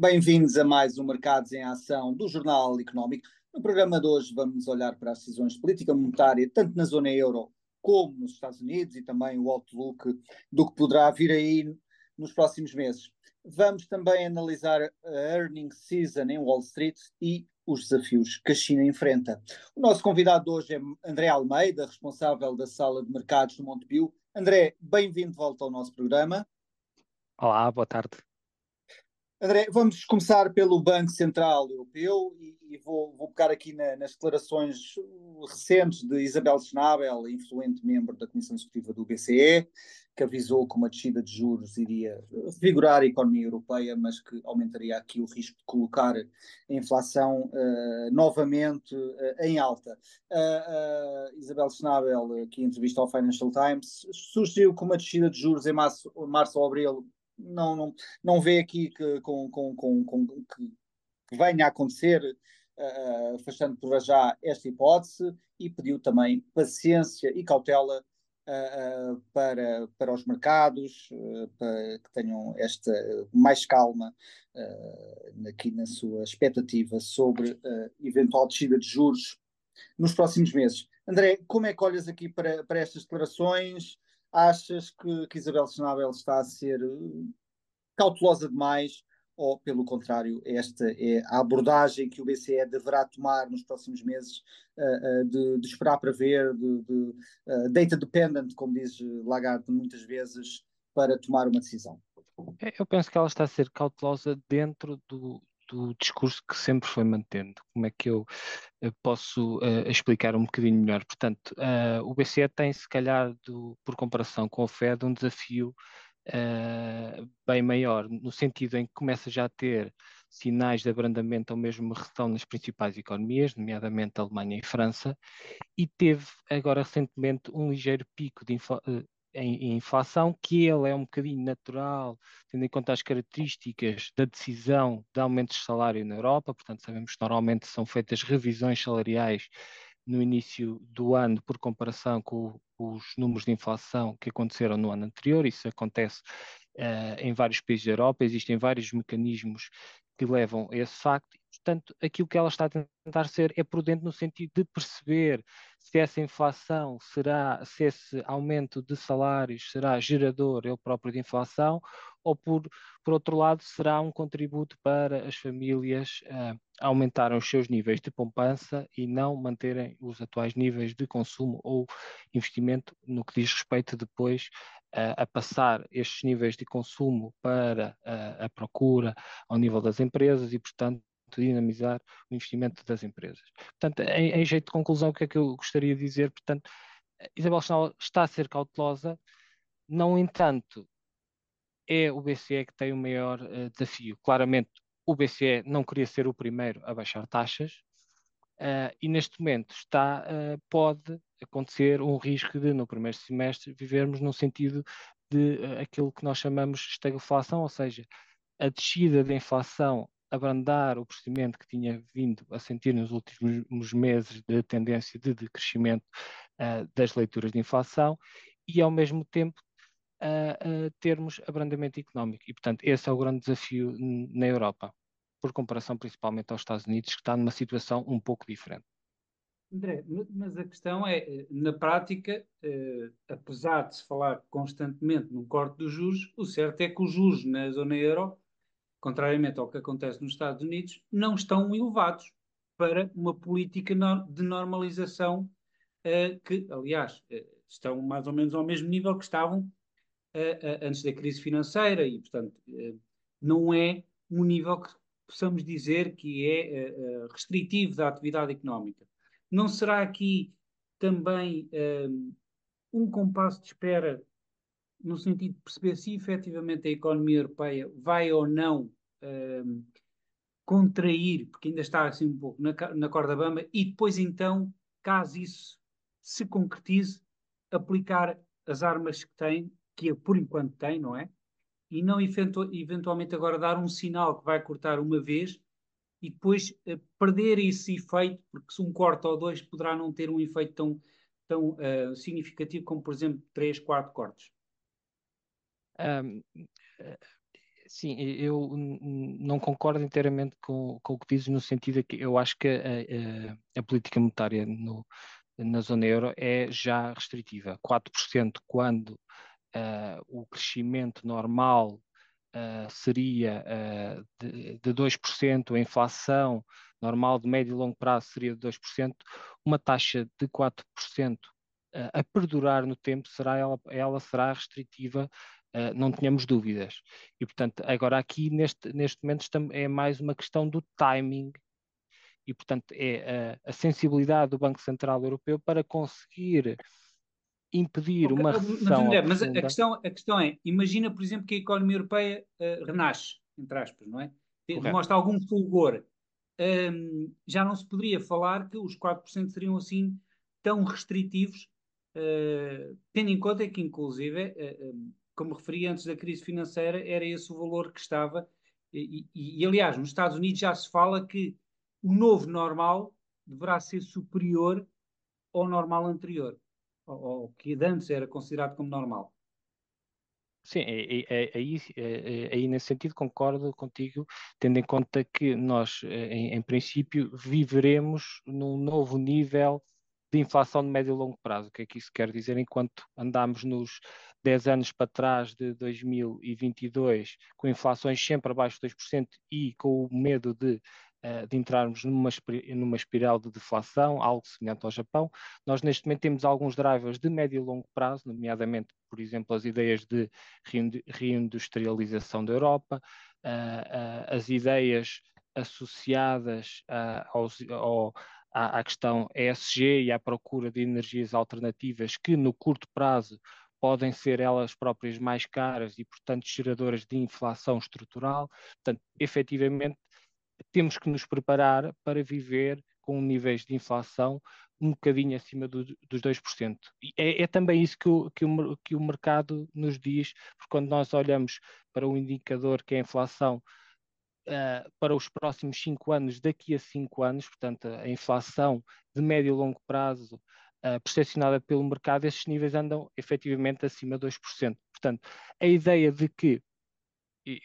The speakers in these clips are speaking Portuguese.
Bem-vindos a mais um Mercados em Ação do Jornal Económico. No programa de hoje vamos olhar para as decisões de política monetária, tanto na zona euro como nos Estados Unidos, e também o outlook do que poderá vir aí nos próximos meses. Vamos também analisar a earning season em Wall Street e os desafios que a China enfrenta. O nosso convidado hoje é André Almeida, responsável da sala de mercados do Montepio. André, bem-vindo de volta ao nosso programa. Olá, boa tarde. André, vamos começar pelo Banco Central Europeu e, e vou, vou pegar aqui na, nas declarações recentes de Isabel Schnabel, influente membro da Comissão Executiva do BCE, que avisou que uma descida de juros iria vigorar a economia europeia, mas que aumentaria aqui o risco de colocar a inflação uh, novamente uh, em alta. Uh, Isabel Schnabel, aqui em entrevista ao Financial Times, sugeriu que uma descida de juros em março, março ou abril não, não, não vê aqui que, com, com, com, com que, venha a acontecer, uh, afastando por já esta hipótese, e pediu também paciência e cautela uh, uh, para, para os mercados, para que tenham esta mais calma aqui na sua expectativa sobre eventual descida de juros nos próximos meses. André, como é que olhas aqui para, para estas declarações? Achas que, que Isabel Schnabel está a ser eh, cautelosa demais ou, pelo contrário, esta é a abordagem que o BCE deverá tomar nos próximos meses uh, uh, de, de, esperar para ver, de, de uh, data dependent, como diz Lagarde muitas vezes, para tomar uma decisão? É, eu penso que ela está a ser cautelosa dentro do, do discurso que sempre foi mantendo. Como é que eu uh, posso uh, explicar um bocadinho melhor? Portanto, uh, o BCE tem, se calhar, do, por comparação com o Fed, um desafio bem maior, no sentido em que começa já a ter sinais de abrandamento ou mesmo redução nas principais economias, nomeadamente Alemanha e França, e teve agora recentemente um ligeiro pico de, em, inflação, que ele é um bocadinho natural, tendo em conta as características da decisão de aumentos de salário na Europa, portanto sabemos que normalmente são feitas revisões salariais no início do ano por comparação com os números de inflação que aconteceram no ano anterior, isso acontece uh, em vários países da Europa, existem vários mecanismos que levam a esse facto, portanto, aquilo que ela está a tentar ser é prudente no sentido de perceber se essa inflação será, se esse aumento de salários será gerador ele próprio de inflação, ou por, por outro lado, será um contributo para as famílias uh, aumentarem os seus níveis de poupança e não manterem os atuais níveis de consumo ou investimento no que diz respeito depois uh, a passar estes níveis de consumo para uh, a procura ao nível das empresas e, portanto, dinamizar o investimento das empresas. Portanto, em, em, jeito de conclusão, o que é que eu gostaria de dizer? Portanto, Isabel Schnabel está a ser cautelosa, no entanto, é o BCE que tem o maior uh, desafio. Claramente, o BCE não queria ser o primeiro a baixar taxas, uh, e neste momento está, uh, pode acontecer um risco de, no primeiro semestre, vivermos no sentido de aquilo que nós chamamos de estagflação, ou seja, a descida da inflação abrandar o procedimento que tinha vindo a sentir nos últimos meses de tendência de decrescimento uh, das leituras de inflação e, ao mesmo tempo, uh, uh, termos abrandamento económico. E, portanto, esse é o grande desafio na Europa, por comparação principalmente aos Estados Unidos, que está numa situação um pouco diferente. André, mas a questão é, na prática, eh, apesar de se falar constantemente no corte dos juros, o certo é que os juros na zona euro contrariamente ao que acontece nos Estados Unidos, não estão elevados para uma política de normalização uh, que, aliás, uh, estão mais ou menos ao mesmo nível que estavam uh, antes da crise financeira e, portanto, não é um nível que possamos dizer que é restritivo da atividade económica. Não será aqui também um compasso de espera no sentido de perceber se efetivamente a economia europeia vai ou não um, contrair, porque ainda está assim um pouco na, na corda bamba, e depois então, caso isso se concretize, aplicar as armas que tem, que por enquanto tem, não é? E não eventu eventualmente agora dar um sinal que vai cortar uma vez e depois uh, perder esse efeito, porque se um corte ou dois poderá não ter um efeito tão, tão uh, significativo como, por exemplo, três, quatro cortes. Um, Sim, eu não concordo inteiramente com, com o que dizes, no sentido que eu acho que a, a, a política monetária no, na zona euro é já restritiva. 4% quando uh, o crescimento normal uh, seria uh, de, de 2%, a inflação normal de médio e longo prazo seria de 2%, uma taxa de 4% a perdurar no tempo, será ela, ela será restritiva Uh, não tenhamos dúvidas. E, portanto, agora aqui, neste, neste momento, estamos, é mais uma questão do timing e, portanto, é a, a sensibilidade do Banco Central Europeu para conseguir impedir uma recessão. Mas, mas a, questão, a questão é: imagina, por exemplo, que a economia europeia uh, renasce, entre aspas, não é? Demonstra algum fulgor. Um, já não se poderia falar que os 4% seriam assim tão restritivos, uh, tendo em conta que, inclusive, uh, como referi antes da crise financeira, era esse o valor que estava. E, e, e, aliás, nos Estados Unidos já se fala que o novo normal deverá ser superior ao normal anterior, ao, ao que antes era considerado como normal. Sim, é, é, é, aí, aí nesse sentido concordo contigo, tendo em conta que nós, em, em princípio, viveremos num novo nível de inflação de médio e longo prazo. O que é que isso quer dizer? Enquanto andamos nos 10 anos para trás de 2022, com inflações sempre abaixo de 2% e com o medo de, uh, de entrarmos numa, numa espiral de deflação, algo semelhante ao Japão, nós neste momento temos alguns drivers de médio e longo prazo, nomeadamente, por exemplo, as ideias de reindustrialização da Europa, uh, uh, as ideias associadas aos, ao, à questão ESG e à procura de energias alternativas que no curto prazo podem ser elas próprias mais caras e, portanto, geradoras de inflação estrutural. Portanto, efetivamente, temos que nos preparar para viver com níveis de inflação um bocadinho acima do, dos 2%. E é, é também isso que o, que, o, que o mercado nos diz, porque quando nós olhamos para o indicador que é a inflação uh, para os próximos cinco anos, daqui a cinco anos, portanto, a inflação de médio e longo prazo uh, percepcionada pelo mercado, esses níveis andam efetivamente acima de 2%. Portanto, a ideia de que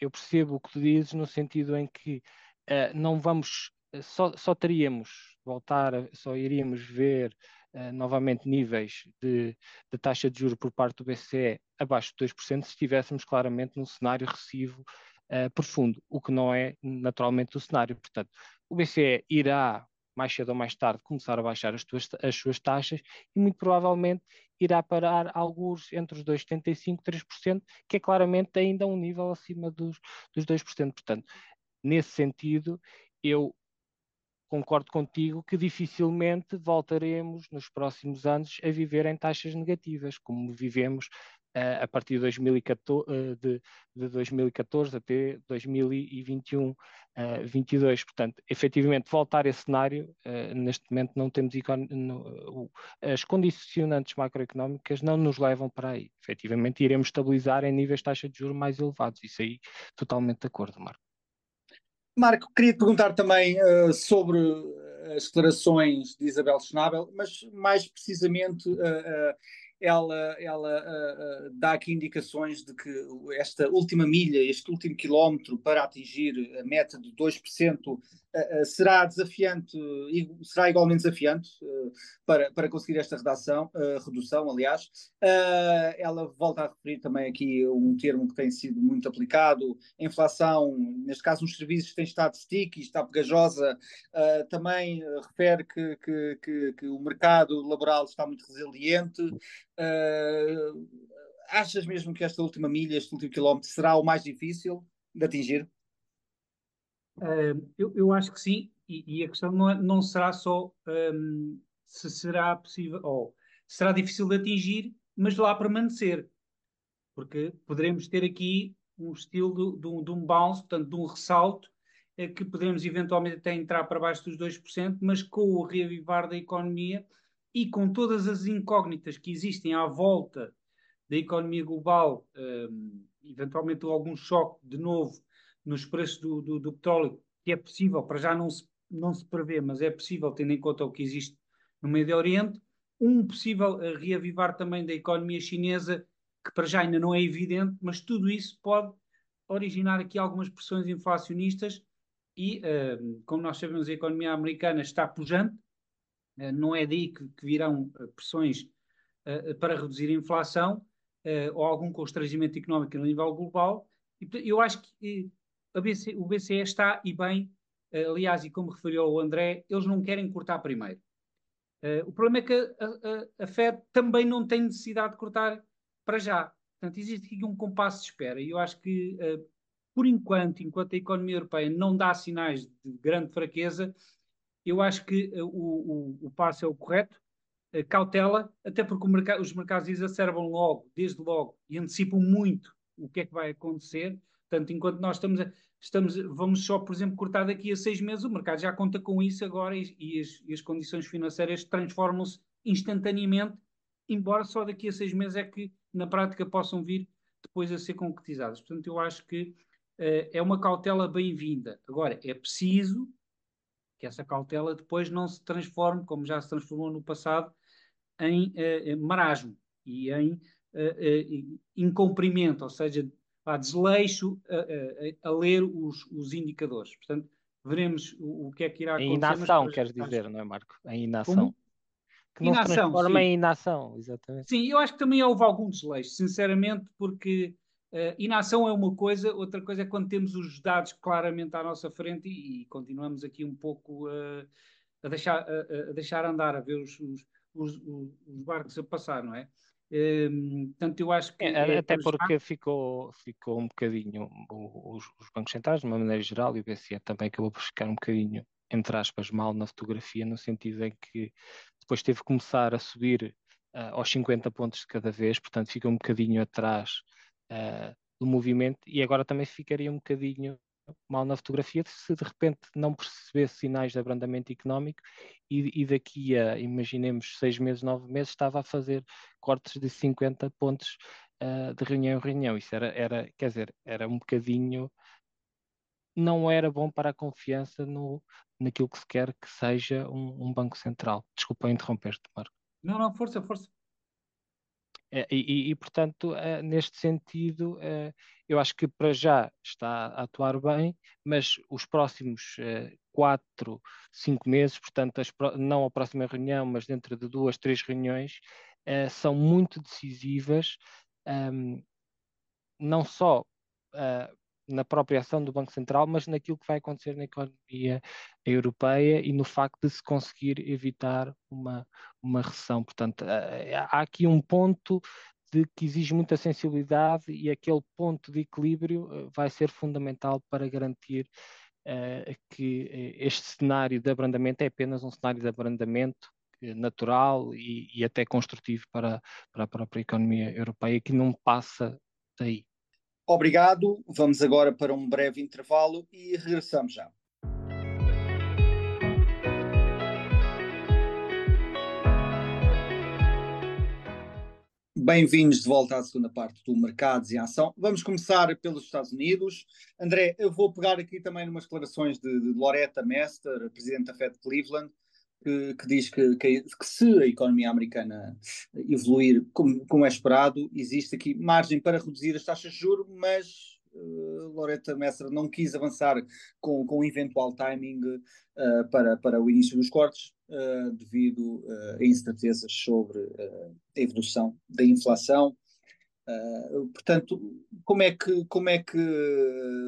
eu percebo o que tu dizes no sentido em que uh, não vamos, só, só teríamos voltar, só iríamos ver uh, novamente níveis de, de, taxa de juros por parte do BCE abaixo de 2% se estivéssemos claramente num cenário recessivo uh, profundo, o que não é naturalmente o cenário. Portanto, o BCE irá, mais cedo ou mais tarde, começar a baixar as, tuas, as suas taxas e muito provavelmente irá parar alguns entre os 2,75% e 3%, que é claramente ainda um nível acima dos, dos 2%. Portanto, nesse sentido, eu concordo contigo que dificilmente voltaremos nos próximos anos a viver em taxas negativas, como vivemos uh, a partir de 2014, uh, de, de 2014 até 2021, uh, 22. Portanto, efetivamente, voltar a esse cenário, uh, neste momento não temos no, as condicionantes macroeconómicas não nos levam para aí. Efetivamente, iremos estabilizar em níveis de taxa de juros mais elevados. Isso aí, totalmente de acordo, Marco. Marco, queria te perguntar também uh, sobre as declarações de Isabel Schnabel, mas mais precisamente uh, ela, ela uh, uh, dá aqui indicações de que esta última milha, este último quilómetro para atingir a meta de 2%, uh, será desafiante, será igualmente desafiante para, para conseguir esta redação, redução, aliás. ela volta a referir também aqui um termo que tem sido muito aplicado, inflação, neste caso nos serviços tem estado sticky, está pegajosa, também refere que, que, que, que o mercado laboral está muito resiliente, Uh, achas mesmo que esta última milha, este último quilómetro, será o mais difícil de atingir? Uh, eu, eu, acho que sim, e, e a questão não, é, não será só um, se será possível, ou será difícil de atingir, mas lá permanecer, porque poderemos ter aqui um estilo de, de, de um bounce, portanto, de um ressalto, é que poderemos eventualmente até entrar para baixo dos 2%, mas com o reavivar da economia e com todas as incógnitas que existem à volta da economia global, um, eventualmente algum choque de novo nos preços do, do, do, petróleo, que é possível, para já não se, não se prevê, mas é possível tendo em conta o que existe no Médio Oriente, um possível eh, reavivar também da economia chinesa, que para já ainda não é evidente, mas tudo isso pode originar aqui algumas pressões inflacionistas e, uh, como nós sabemos, a economia americana está pujante, não é daí que, que virão pressões para reduzir a inflação ou algum constrangimento económico a nível global. E, eu acho que BC, o BCE está e bem, aliás, e como referiu o André, eles não querem cortar primeiro. o problema é que a, a, a Fed também não tem necessidade de cortar para já. Portanto, existe aqui um compasso de espera e eu acho que, por enquanto, enquanto a economia europeia não dá sinais de grande fraqueza, eu acho que uh, o, o, o passo é o correto, uh, cautela, até porque merc os mercados exacerbam logo, desde logo, e antecipam muito o que é que vai acontecer. Portanto, enquanto nós estamos, a, estamos vamos só, por exemplo, cortar daqui a seis meses, o mercado já conta com isso agora e, e, as, e as condições financeiras transformam-se instantaneamente, embora só daqui a seis meses é que na prática possam vir depois a ser concretizadas. Portanto, eu acho que uh, é uma cautela bem-vinda. Agora, é preciso que essa cautela depois não se transforme, como já se transformou no passado, em uh, marasmo e em uh, incumprimento, ou seja, a desleixo a, a, a ler os, os, indicadores. Portanto, veremos o, o, que é que irá acontecer. Em inação, queres dizer, não é, Marco? Em inação. Como? que não inação, se transforma sim. em inação, exatamente. Sim, eu acho que também houve algum desleixo, sinceramente, porque uh, inação é uma coisa, outra coisa é quando temos os dados claramente à nossa frente e, e continuamos aqui um pouco uh, a, deixar, a, a, deixar andar, a ver os, os, os, os barcos a passar, não é? Um, portanto, eu acho que. É, é, até porque ficou, ficou um bocadinho. Os, os, bancos centrais, de uma maneira geral, e o BCE também acabou por ficar um bocadinho, entre aspas, mal na fotografia, no sentido em que depois teve que começar a subir uh, aos 50 pontos de cada vez, portanto fica um bocadinho atrás uh, do movimento e agora também ficaria um bocadinho mal na fotografia se de repente não percebesse sinais de abrandamento económico e, e daqui a, imaginemos, seis meses, nove meses, estava a fazer cortes de 50 pontos uh, de reunião em reunião. Isso era, era, quer dizer, era um bocadinho não era bom para a confiança no, naquilo que se quer que seja um, um banco central. Desculpa interromper-te, Marco. Não, não, força, força. É, e, e, portanto, é, neste sentido, é, eu acho que para já está a atuar bem, mas os próximos quatro, cinco meses, portanto, as, não a próxima reunião, mas dentro de duas, três reuniões, são muito decisivas, um, não só na própria ação do Banco Central, mas naquilo que vai acontecer na economia europeia e no facto de se conseguir evitar uma, uma recessão. Portanto, eh, há aqui um ponto de que exige muita sensibilidade e aquele ponto de equilíbrio eh, vai ser fundamental para garantir uh, que este cenário de abrandamento é apenas um cenário de abrandamento natural e, e até construtivo para, para a própria economia europeia, que não passa daí. Obrigado. Vamos agora para um breve intervalo e regressamos já. Bem-vindos de volta à segunda parte do Mercados em Ação. Vamos começar pelos Estados Unidos. André, eu vou pegar aqui também umas declarações de, de Loretta Mester, presidente da Fed Cleveland, que, que diz que, que, que, se a economia americana evoluir como, como, é esperado, existe aqui margem para reduzir as taxas de juros, mas uh, Loretta Messer não quis avançar com, com eventual timing uh, para, para o início dos cortes, uh, devido a incertezas sobre a evolução da inflação. Portanto, como é que como é que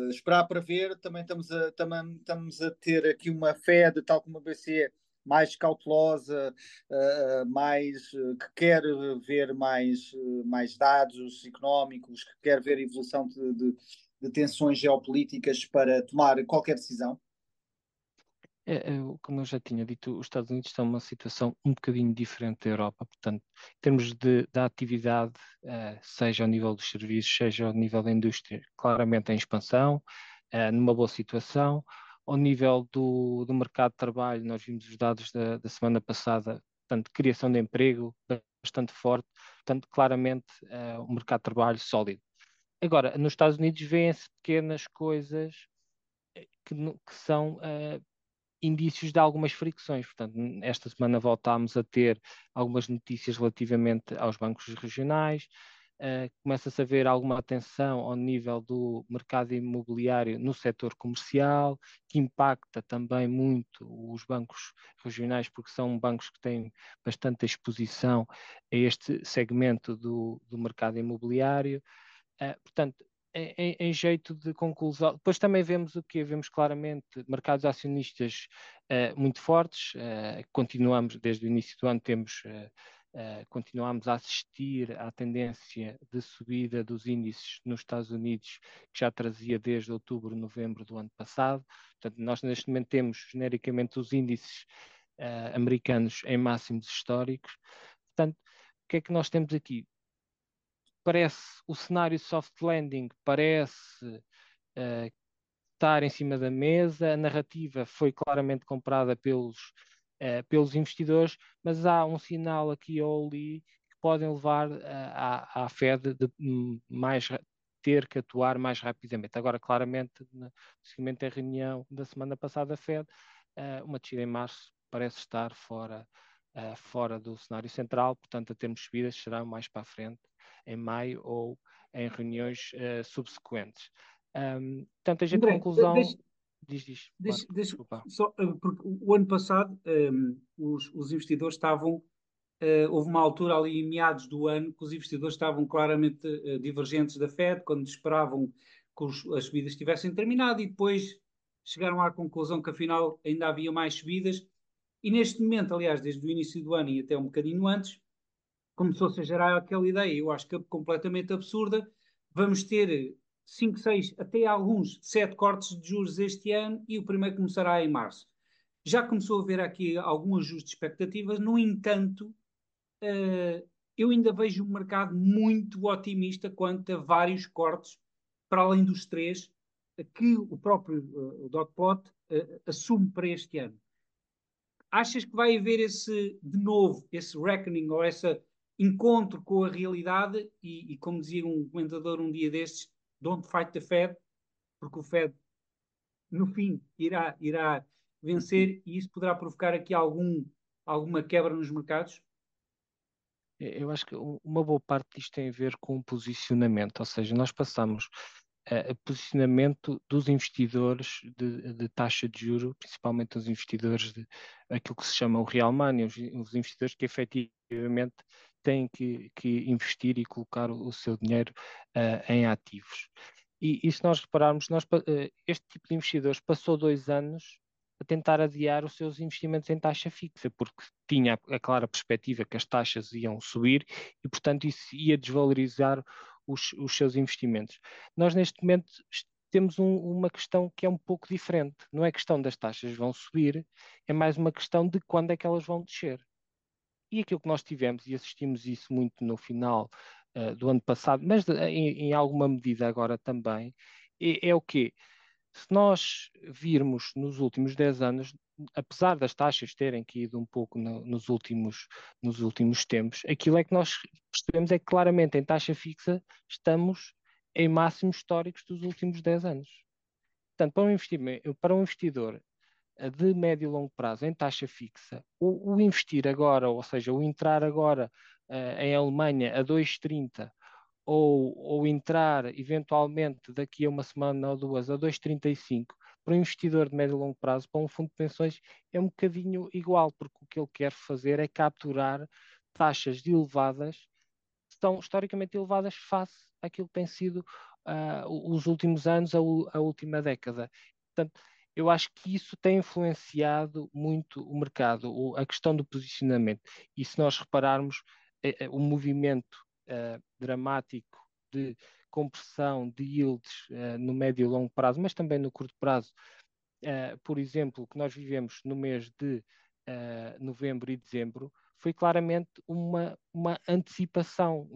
esperar para ver? Também estamos a, também estamos a ter aqui uma Fed, tal como a BCE, mais cautelosa, uh, mais uh, que quer ver mais, uh, mais dados económicos, que quer ver a evolução de, de, de tensões geopolíticas para tomar qualquer decisão? É, é, como eu já tinha dito, os Estados Unidos estão numa situação um bocadinho diferente da Europa, portanto, em termos de, da atividade, seja ao nível dos serviços, seja ao nível da indústria, claramente em expansão, numa boa situação, ao nível do, do mercado de trabalho, nós vimos os dados da, da semana passada, portanto, criação de emprego bastante forte, portanto, claramente uh, um mercado de trabalho sólido. Agora, nos Estados Unidos vêem-se pequenas coisas eh, que, que são uh, indícios de algumas fricções. Portanto, esta semana voltámos a ter algumas notícias relativamente aos bancos regionais, uh, começa-se a ver alguma atenção ao nível do mercado imobiliário no setor comercial, que impacta também muito os bancos regionais, porque são bancos que têm bastante exposição a este segmento do, do mercado imobiliário. Uh, portanto, em, em, jeito de conclusão, depois também vemos o que vemos claramente mercados acionistas uh, muito fortes. Continuamos desde o início do ano temos uh, continuamos a assistir à tendência de subida dos índices nos Estados Unidos que já trazia desde outubro, novembro do ano passado. Portanto, nós neste momento temos genericamente os índices americanos em máximos históricos. Portanto, o que é que nós temos aqui? parece o cenário soft landing parece uh, estar em cima da mesa, a narrativa foi claramente comprada pelos, uh, pelos investidores, mas há um sinal aqui ou ali que podem levar uh, à, à Fed de um, mais ter que atuar mais rapidamente. Agora, claramente, no seguimento da reunião da semana passada da Fed, uma descida em março parece estar fora, fora do cenário central, portanto, a termos subidas será mais para a frente em maio ou em reuniões uh, subsequentes. Um, portanto, a gente André, conclusão. Deixa, diz, diz. Deixa, deixa, só, eh, porque o ano passado um, os, os, investidores estavam. Uh, houve uma altura ali em meados do ano que os investidores estavam claramente uh, divergentes da Fed, quando esperavam que os, as subidas tivessem terminado e depois chegaram à conclusão que afinal ainda havia mais subidas. E neste momento, aliás, desde o início do ano e até um bocadinho antes, começou-se a gerar aquela ideia, eu acho que é completamente absurda. Vamos ter 5, 6, até alguns 7 cortes de juros este ano e o primeiro começará em março. Já começou a haver aqui algum ajuste de expectativas, no entanto, uh, eu ainda vejo um mercado muito otimista quanto a vários cortes, para além dos três, que o próprio uh, dot plot uh, assume para este ano. Achas que vai haver esse, de novo, esse reckoning ou essa encontro com a realidade e, e, como dizia um comentador um dia destes, don't fight the Fed, porque o Fed, no fim, irá, irá vencer e isso poderá provocar aqui algum, alguma quebra nos mercados? Eu acho que uma boa parte disto tem a ver com o posicionamento, ou seja, nós passamos a posicionamento dos investidores de, de, taxa de juro, principalmente os investidores de aquilo que se chama o real money, os, os investidores que efetivamente têm que, que investir e colocar o, o seu dinheiro uh, em ativos. E, e, se nós repararmos, nós, uh, este tipo de investidores passou dois anos a tentar adiar os seus investimentos em taxa fixa, porque tinha a, clara perspectiva que as taxas iam subir e, portanto, isso ia desvalorizar os, os seus investimentos. Nós, neste momento, temos um, uma questão que é um pouco diferente. Não é questão das taxas vão subir, é mais uma questão de quando é que elas vão descer. E aquilo que nós tivemos, e assistimos isso muito no final uh, do ano passado, mas de, em, em, alguma medida agora também, é, é o quê? Se nós virmos nos últimos 10 anos, apesar das taxas terem caído um pouco no, nos, últimos, nos últimos tempos, aquilo é que nós percebemos é que claramente em taxa fixa estamos em máximos históricos dos últimos 10 anos. Portanto, para um, para um investidor de médio e longo prazo em taxa fixa, o, o investir agora, ou seja, o entrar agora uh, em Alemanha a 2,30 ou, ou entrar eventualmente daqui a uma semana ou duas a 2,35 para um investidor de médio e longo prazo, para um fundo de pensões, é um bocadinho igual, porque o que ele quer fazer é capturar taxas elevadas, que estão historicamente elevadas face àquilo que tem sido uh, os últimos anos, a, a última década. Portanto, eu acho que isso tem influenciado muito o mercado, a questão do posicionamento. E se nós repararmos, é, é, o movimento é, dramático de compressão de yields no médio e longo prazo, mas também no curto prazo, por exemplo, que nós vivemos no mês de novembro e dezembro, foi claramente uma, uma antecipação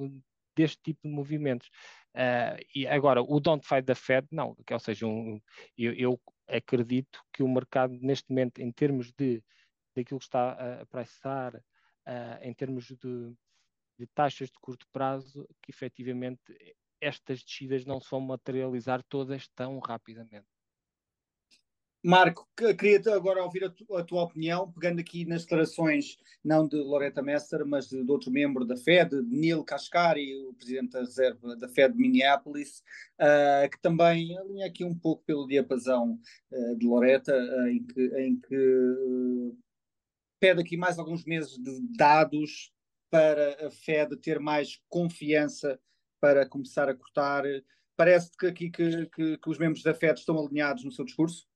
deste tipo de movimentos. Uh, e agora, o don't fight the Fed, não, que, ou seja, um, eu, eu, acredito que o mercado, neste momento, em termos de daquilo que está a pricar, uh, em termos de, de, taxas de curto prazo, que efetivamente estas descidas não se vão materializar todas tão rapidamente. Marco, queria agora ouvir a, tu, a, tua opinião, pegando aqui nas declarações, não de Loretta Messer, mas de, de outro membro da Fed, de Neil Kashkari, o presidente da reserva da Fed de Minneapolis, uh, que também alinha aqui um pouco pelo diapasão uh, de Loretta, uh, em que, em que pede aqui mais alguns meses de dados para a Fed ter mais confiança para começar a cortar. Parece que aqui que, que, que os membros da Fed estão alinhados no seu discurso?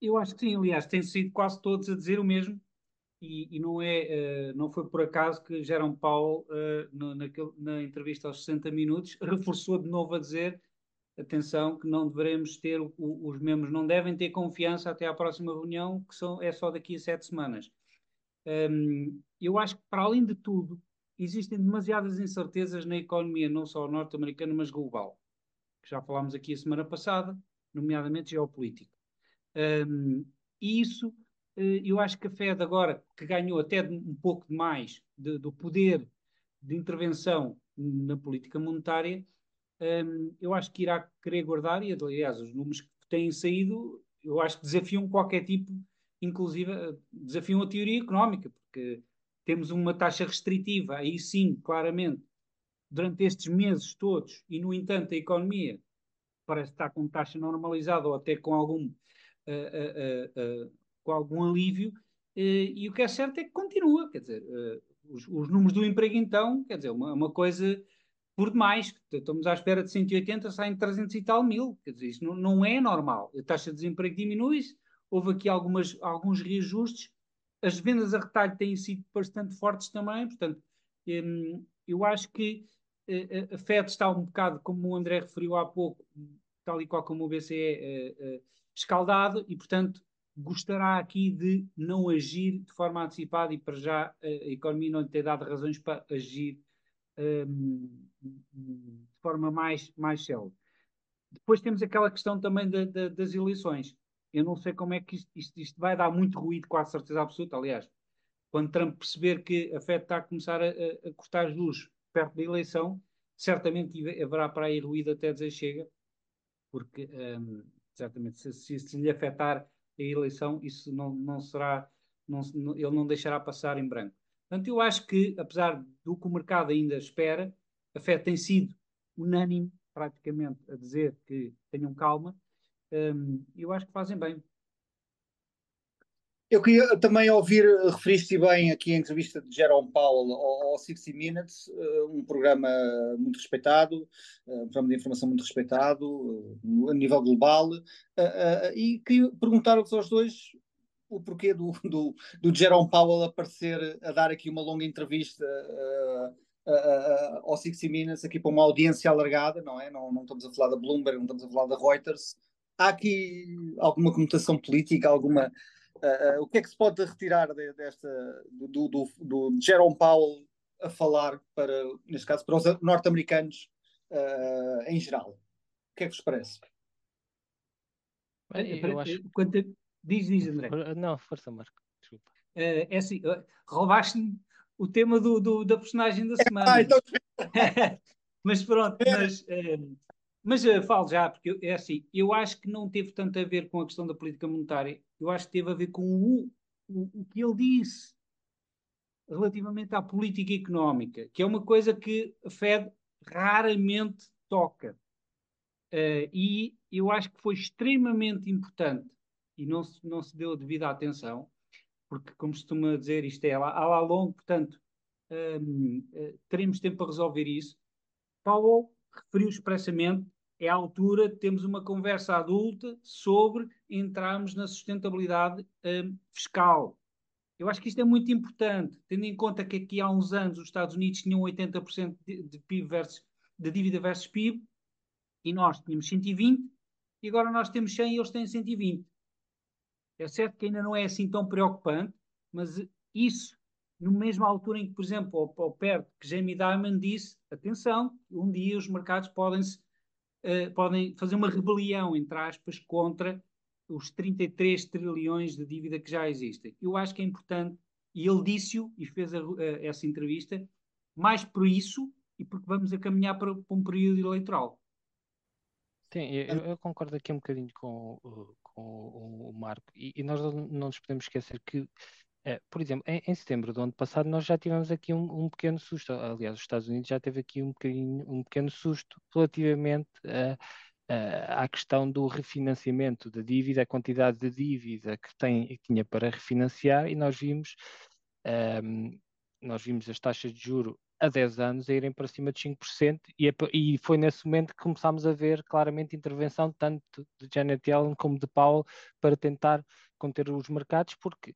Eu acho que sim, aliás, têm sido quase todos a dizer o mesmo, e, e não, é, uh, não foi por acaso que Jerome Powell, uh, no, naquele, na entrevista aos 60 minutos, reforçou de novo a dizer atenção, que não devemos ter, o, os membros não devem ter confiança até à próxima reunião, que são, é só daqui a sete semanas. Um, eu acho que, para além de tudo, existem demasiadas incertezas na economia, não só norte-americana, mas global. Já falámos aqui a semana passada, nomeadamente geopolítica. Um, e isso, eh, eu acho que a Fed agora, que ganhou até um pouco mais de, do poder de intervenção na política monetária, um, eu acho que irá querer guardar, e aliás, os números que têm saído, eu acho que desafiam qualquer tipo, inclusive desafiam a teoria económica, porque temos uma taxa restritiva, aí sim, claramente, durante estes meses todos, e no entanto a economia parece estar com taxa normalizada ou até com algum uh, com algum alívio, e o que é certo é que continua, quer dizer, os, os, números do emprego então, quer dizer, uma, uma coisa por demais, estamos à espera de 180, saem 300 e tal mil, quer dizer, isso não, não é normal, a taxa de desemprego diminui houve aqui algumas, alguns reajustes, as vendas a retalho têm sido bastante fortes também, portanto, eu acho que a FED está um bocado, como o André referiu há pouco, tal e qual como o BCE, eh, eh, escaldado e, portanto, gostará aqui de não agir de forma antecipada e para já a economia não lhe ter dado razões para agir um, de forma mais, mais célere. Depois temos aquela questão também de, de, das eleições. Eu não sei como é que isto, isto, isto, vai dar muito ruído, com a certeza absoluta. Aliás, quando Trump perceber que a FED está a começar a, a cortar as luzes perto da eleição, certamente haverá para aí ruído até dizer chega, porque um, certamente se, se, se, lhe afetar a eleição, isso não, não será, não, ele não deixará passar em branco. Portanto, eu acho que, apesar do que o mercado ainda espera, a FED tem sido unânime, praticamente, a dizer que tenham calma. Um, eu acho que fazem bem. Eu queria também ouvir, referiste bem aqui a entrevista de Jerome Powell ao, ao 60 Minutes, eh, um programa muito respeitado, eh, um programa de informação muito respeitado eh, a nível global, e queria perguntar-vos aos dois o porquê do, do, do Jerome Powell aparecer a dar aqui uma longa entrevista ao 60 Minutes, aqui para uma audiência alargada, não é? Não, não estamos a falar da Bloomberg, não estamos a falar da Reuters. Há aqui alguma conotação política, alguma. O que é que se pode retirar de, desta do, do, do, Jerome Powell a falar para, neste caso, para os norte-americanos em geral? O que é que vos parece? Eu acho... Quanto, Diz, diz, André. Não, força, Marco. Desculpa. Uh, é assim, uh, roubaste-me o tema do, do, da personagem da semana. Ah, então... mas pronto, mas, uh, mas uh, falo já, porque é assim, eu acho que não teve tanto a ver com a questão da política monetária, eu acho que teve a ver com o, o, o que ele disse relativamente à política económica, que é uma coisa que a Fed raramente toca. Uh, e eu acho que foi extremamente importante e não se, não se deu a devida atenção, porque, como costuma dizer, isto é a lá longo, portanto, um, uh, eh, teremos tempo para resolver isso. Paulo referiu expressamente, é a altura de termos uma conversa adulta sobre entrarmos na sustentabilidade um, fiscal. Eu acho que isto é muito importante, tendo em conta que aqui há uns anos os Estados Unidos tinham 80% de, PIB versus, de dívida versus PIB e nós tínhamos 120 e agora nós temos 100 e eles têm 120. É certo que ainda não é assim tão preocupante, mas isso, no mesma altura em que, por exemplo, ao, ao perto que Jamie Dimon disse, atenção, um dia os mercados podem, uh, podem fazer uma rebelião, entre aspas, contra os 33 trilhões de dívida que já existem. Eu acho que é importante, e ele disse-o e fez a, a, essa entrevista, mais por isso e porque vamos a caminhar para, para um período eleitoral. Sim, eu, eu, concordo aqui um bocadinho com, o, o Marco. E, e, nós não nos podemos esquecer que, eh, por exemplo, em, em, setembro do ano passado nós já tivemos aqui um, um, pequeno susto. Aliás, os Estados Unidos já teve aqui um, um pequeno susto relativamente a à questão do refinanciamento da dívida, a quantidade de dívida que, tem, que tinha para refinanciar, e nós vimos, um, nós vimos as taxas de juro a 10 anos a irem para cima de 5%, e, e foi nesse momento que começámos a ver claramente intervenção tanto de Janet Yellen como de Powell para tentar conter os mercados, porque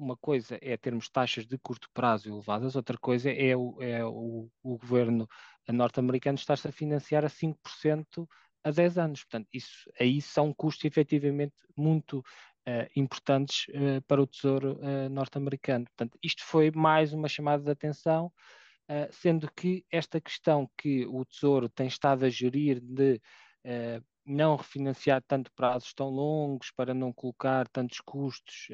uma coisa é termos taxas de curto prazo elevadas, outra coisa é o, é o, o governo norte-americano estar-se a financiar a 5% a 10 anos. Portanto, isso aí são custos efetivamente muito uh, importantes uh, para o Tesouro uh, norte-americano. Portanto, isto foi mais uma chamada de atenção, sendo que esta questão que o Tesouro tem estado a gerir de não refinanciar tanto prazos tão longos para não colocar tantos custos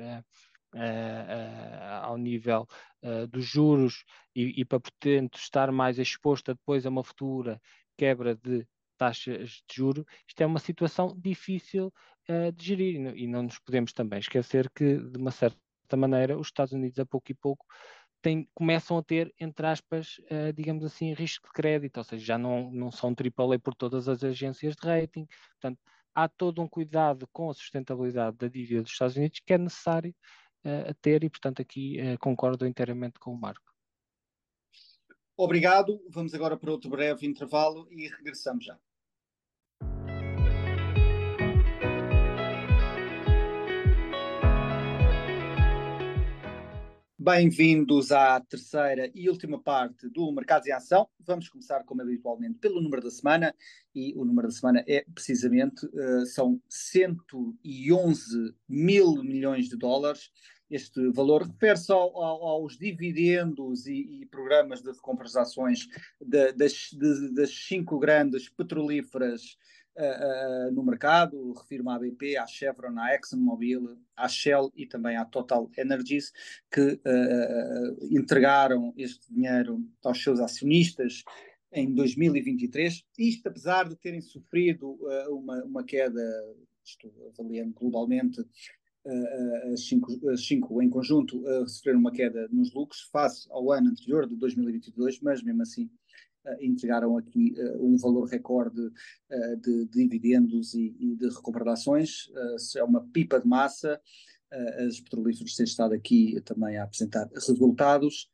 uh, ao nível uh, dos juros e, e, para, portanto, estar mais exposta depois a uma futura quebra de taxas de juro, isto é uma situação difícil de gerir e não nos podemos também esquecer que, de uma certa maneira, os Estados Unidos, a pouco e pouco, tem, começam a ter, entre aspas, uh, digamos assim, risco de crédito, ou seja, já não, não são AAA por todas as agências de rating. Portanto, há todo um cuidado com a sustentabilidade da dívida dos Estados Unidos que é necessário a ter e, portanto, aqui eh, concordo inteiramente com o Marco. Obrigado. Vamos agora para outro breve intervalo e regressamos já. Bem-vindos à terceira e última parte do Mercados em Ação. Vamos começar, como habitualmente, pelo número da semana. E o número da semana é precisamente, uh, são 111 mil milhões de dólares este valor refere-se ao, ao, aos dividendos e, e, programas de recompras de ações de, das, de, das, cinco grandes petrolíferas uh, uh, no mercado, refiro-me à BP, à Chevron, à ExxonMobil, à Shell e também à Total Energies, que uh, entregaram este dinheiro aos seus acionistas em 2023, isto apesar de terem sofrido uma, uma queda, estou avaliando globalmente, as cinco, as cinco em conjunto sofreram uma queda nos lucros face ao ano anterior, de 2022, mas mesmo assim entregaram aqui um valor recorde de, dividendos e, de recompra de é uma pipa de massa. as petrolíferas têm estado aqui também a apresentar resultados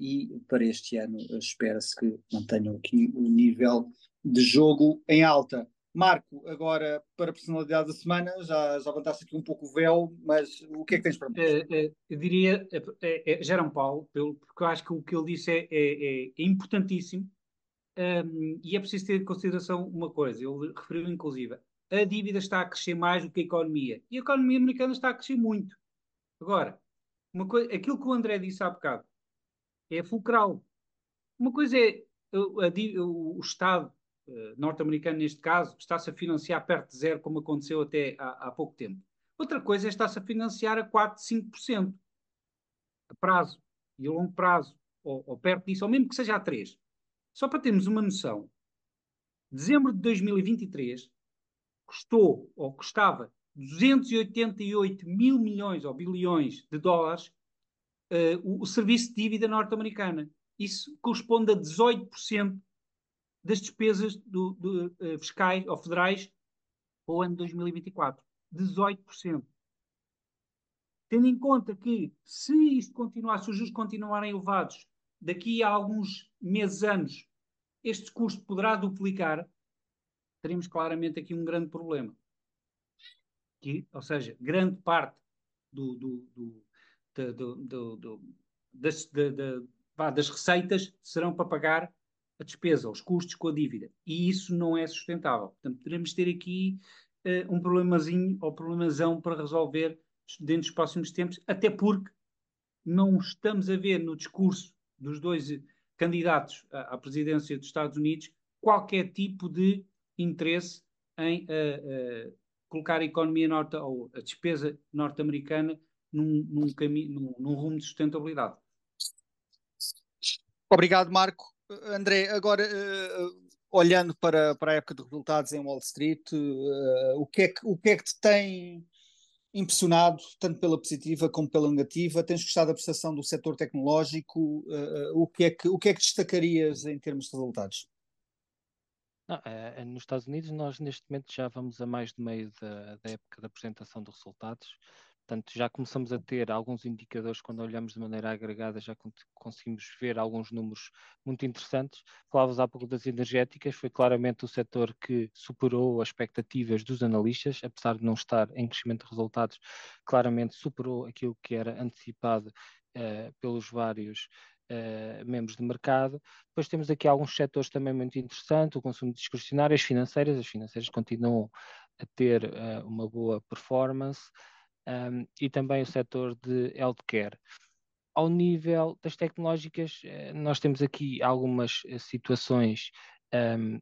e para este ano espera-se que mantenham aqui o nível de jogo em alta. Marco, agora para a personalidade da semana, já, já levantaste aqui um pouco o véu, mas o que é que tens para mim? É, é, eu diria é Jerome Paulo, pelo, porque eu acho que o que ele disse é, é, é importantíssimo um, e é preciso ter em consideração uma coisa, ele referiu inclusive, a dívida está a crescer mais do que a economia e a economia americana está a crescer muito. Agora, uma aquilo que o André disse há bocado é fulcral. Uma coisa é o, a, o, o Estado eh, norte-americano, neste caso, está-se a financiar perto de zero, como aconteceu até há, há pouco tempo. Outra coisa é estar-se a financiar a 4, 5%, a prazo e a longo prazo, ou, ou, perto disso, ou mesmo que seja a 3. Só para termos uma noção, dezembro de 2023 custou, ou custava, 288 mil milhões ou bilhões de dólares uh, o, o serviço de dívida norte-americana. Isso corresponde a 18% das despesas do, do, uh, fiscais ou federais para o ano de 2024. 18%. Tendo em conta que, se isto continuar, se os juros continuarem elevados, daqui a alguns meses, anos, este custo poderá duplicar, teremos claramente aqui um grande problema. Que, ou seja, grande parte do, do, do, das, das receitas serão para pagar a despesa, os custos com a dívida. E isso não é sustentável. Portanto, teremos ter aqui uh, um problemazinho ou problemazão para resolver dentro dos próximos tempos, até porque não estamos a ver no discurso dos dois candidatos à, à presidência dos Estados Unidos qualquer tipo de interesse em uh, uh, colocar a economia norte ou a despesa norte-americana num, num, caminho, num, num rumo de sustentabilidade. Obrigado, Marco. André, agora uh, olhando para, para a época de resultados em Wall Street, o, que é que, o que é que te tem impressionado, tanto pela positiva como pela negativa? Tens gostado da prestação do setor tecnológico? Uh, o, que é que, o que é que destacarias em termos de resultados? Não, é, nos Estados Unidos, nós neste momento já vamos a mais de meio da, da época da apresentação de resultados. Portanto, já começamos a ter alguns indicadores quando olhamos de maneira agregada, já conseguimos ver alguns números muito interessantes. Falavas há pouco das energéticas, foi claramente o setor que superou as expectativas dos analistas, apesar de não estar em crescimento de resultados, claramente superou aquilo que era antecipado uh, pelos vários Uh, membros de mercado. Depois temos aqui alguns setores também muito interessantes, o consumo discrecionário, as financeiras, as financeiras continuam a ter uh, uma boa performance um, e também o setor de healthcare. Ao nível das tecnológicas, eh, nós temos aqui algumas eh, situações um,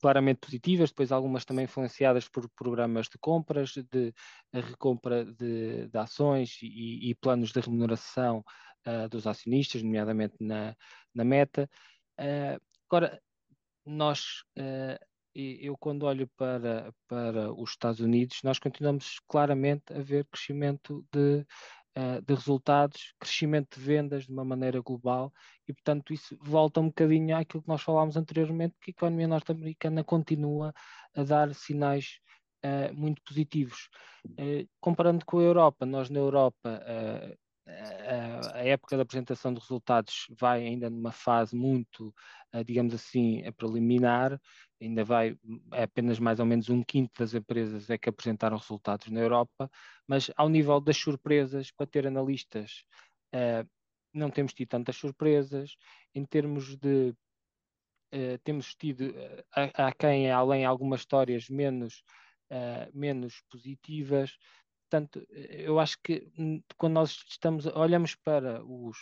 claramente positivas, depois algumas também influenciadas por programas de compras, de recompra de, de ações e, e, planos de remuneração uh, dos acionistas, nomeadamente na, na meta. Uh, agora, nós uh, eu quando olho para, para os Estados Unidos, nós continuamos claramente a ver crescimento de, uh, de resultados, crescimento de vendas de uma maneira global e, portanto, isso volta um bocadinho àquilo que nós falámos anteriormente, que a economia norte-americana continua a dar sinais uh, muito positivos. Uh, comparando com a Europa, nós na Europa a época da apresentação de resultados vai ainda numa fase muito, digamos assim, preliminar, ainda vai, é apenas mais ou menos um quinto das empresas é que apresentaram resultados na Europa, mas ao nível das surpresas, para ter analistas, não temos tido tantas surpresas, em termos de temos tido uh, há quem além algumas histórias menos menos positivas Portanto, eu acho que hum, quando nós estamos, olhamos para os,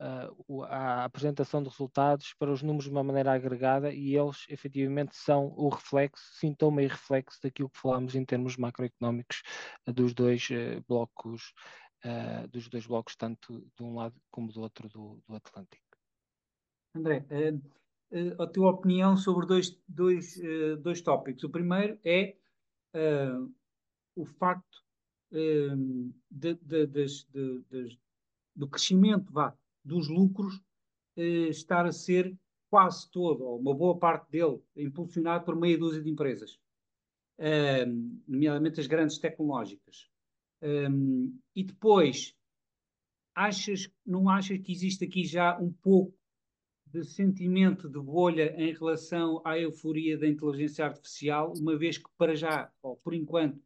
uh, a apresentação de resultados, para os números de uma maneira agregada, e eles efetivamente são o reflexo, sintoma e reflexo daquilo que falámos em termos macroeconómicos uh, dos dois uh, blocos, dos dois blocos, tanto de um lado como do outro do, do Atlântico. André, a tua opinião sobre dois, dois, dois tópicos. O primeiro é o facto Ehm, de, de, de, do crescimento vá, dos lucros eh, estar a ser quase todo, ou uma boa parte dele, impulsionado por meia dúzia de empresas, ehm, nomeadamente as grandes tecnológicas. Ehm, e depois, achas, não achas que existe aqui já um pouco de sentimento de bolha em relação à euforia da inteligência artificial, uma vez que para já, ou por enquanto,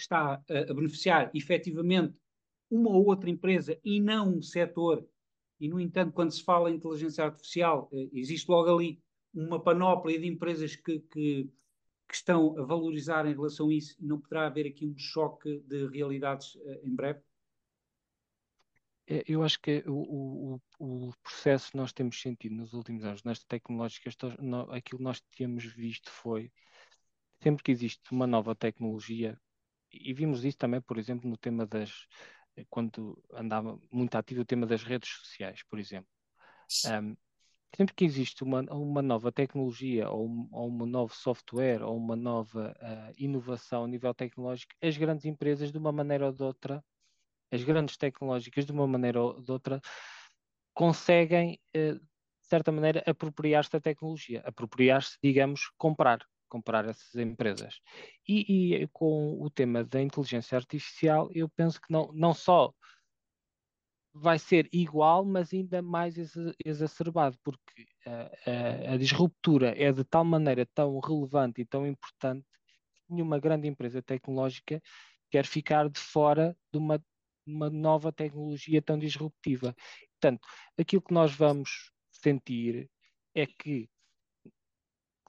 está a, a beneficiar efetivamente uma ou outra empresa e não um setor. E, no entanto, quando se fala em inteligência artificial, eh, existe logo ali uma panóplia de empresas que, que, que, estão a valorizar em relação a isso. Não poderá haver aqui um choque de realidades eh, em breve? É, eu acho que o, o, o processo que nós temos sentido nos últimos anos nestas tecnológicas, aquilo que nós tínhamos visto foi sempre que existe uma nova tecnologia, e vimos isso também, por exemplo, no tema das eh, quando andava muito ativo o tema das redes sociais, por exemplo. Um, sempre que existe uma, uma nova tecnologia ou um, ou novo software ou uma nova uh, inovação a nível tecnológico, as grandes empresas, de uma maneira ou de outra, as grandes tecnológicas, de uma maneira ou de outra, conseguem, uh, de certa maneira, apropriar-se da tecnologia, apropriar-se, digamos, comprar comprar essas empresas. E, e, com o tema da inteligência artificial, eu penso que não, não só vai ser igual, mas ainda mais exacerbado, porque a, a, a disruptura é de tal maneira tão relevante e tão importante que nenhuma grande empresa tecnológica quer ficar de fora de uma, uma nova tecnologia tão disruptiva. Portanto, aquilo que nós vamos sentir é que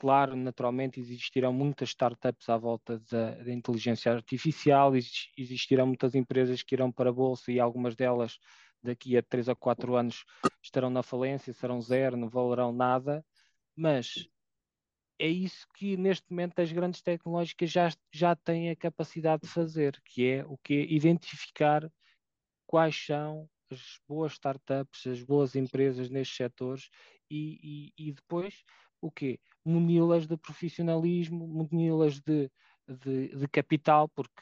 claro, naturalmente existirão muitas startups à volta da, da inteligência artificial, existirão muitas empresas que irão para a bolsa e algumas delas daqui a 3 a 4 anos estarão na falência, serão zero, não valerão nada, mas é isso que neste momento as grandes tecnológicas já, já têm a capacidade de fazer, que é o que identificar quais são as boas startups, as boas empresas nestes setores e, e, e depois o quê? Munilas de profissionalismo, munilas de, de, de capital, porque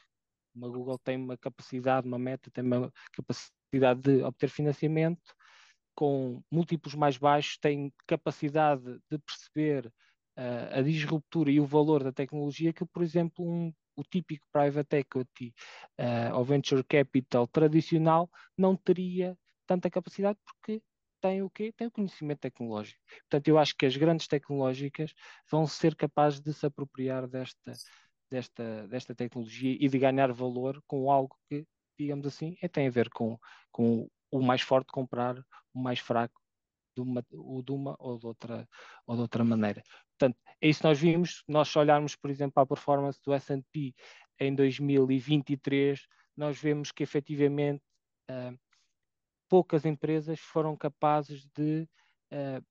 uma Google tem uma capacidade, uma meta, tem uma capacidade de obter financiamento, com múltiplos mais baixos, tem capacidade de perceber uh, a disruptura e o valor da tecnologia que, por exemplo, um, o típico private equity uh, ou venture capital tradicional não teria tanta capacidade porque tem o quê? Tem o conhecimento tecnológico. Portanto, eu acho que as grandes tecnológicas vão ser capazes de se apropriar desta, desta, desta tecnologia e de ganhar valor com algo que, digamos assim, é, tem a ver com, com o mais forte comprar o mais fraco de uma, de uma ou, de outra, ou de outra maneira. Portanto, é isso que nós vimos. Nós olharmos, por exemplo, para a performance do S&P em 2023, nós vemos que efetivamente uh, poucas empresas foram capazes de uh,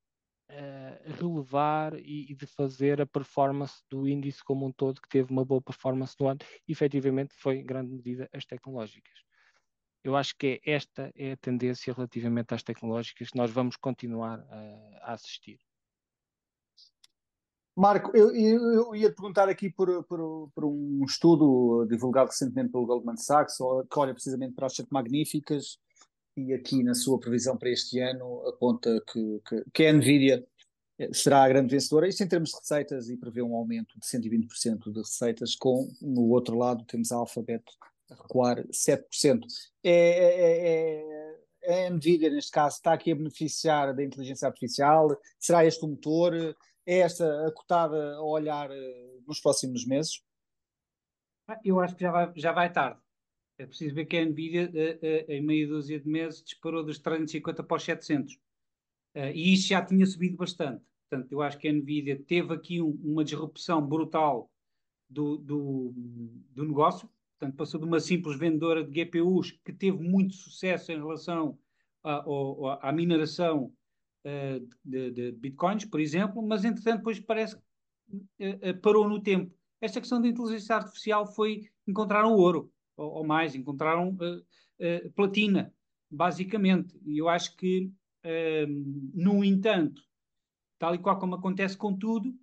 uh, relevar e, e, de fazer a performance do índice como um todo, que teve uma boa performance no ano, e efetivamente foi em grande medida as tecnológicas. Eu acho que é esta é a tendência relativamente às tecnológicas que nós vamos continuar a assistir. Marco, eu, eu, eu ia te perguntar aqui por, por, por, um estudo divulgado recentemente pelo Goldman Sachs, que olha precisamente para as sete magníficas e aqui na sua previsão para este ano aponta que, que, que a Nvidia eh, será a grande vencedora, isto em termos de receitas e prevê um aumento de 120% de receitas, com no outro lado temos a Alphabet a recuar 7%. É, é, é, a Nvidia, neste caso, está aqui a beneficiar da inteligência artificial? Será este o motor? É esta a cotada a olhar eh, nos próximos meses? Eu acho que já vai, já vai tarde. É preciso ver que a Nvidia, uh, uh, em meia dúzia de meses, disparou dos 350 para os 700. Uh, e isso já tinha subido bastante. Portanto, eu acho que a Nvidia teve aqui um, uma disrupção brutal do, do, do, negócio. Portanto, passou de uma simples vendedora de GPUs que teve muito sucesso em relação à, à mineração de, de, bitcoins, por exemplo, mas entretanto depois parece que parou no tempo. Esta questão da inteligência artificial foi encontrar o ouro ou, ou mais, encontraram uh, uh, platina, basicamente. E eu acho que, uh, no entanto, tal e qual como acontece com tudo,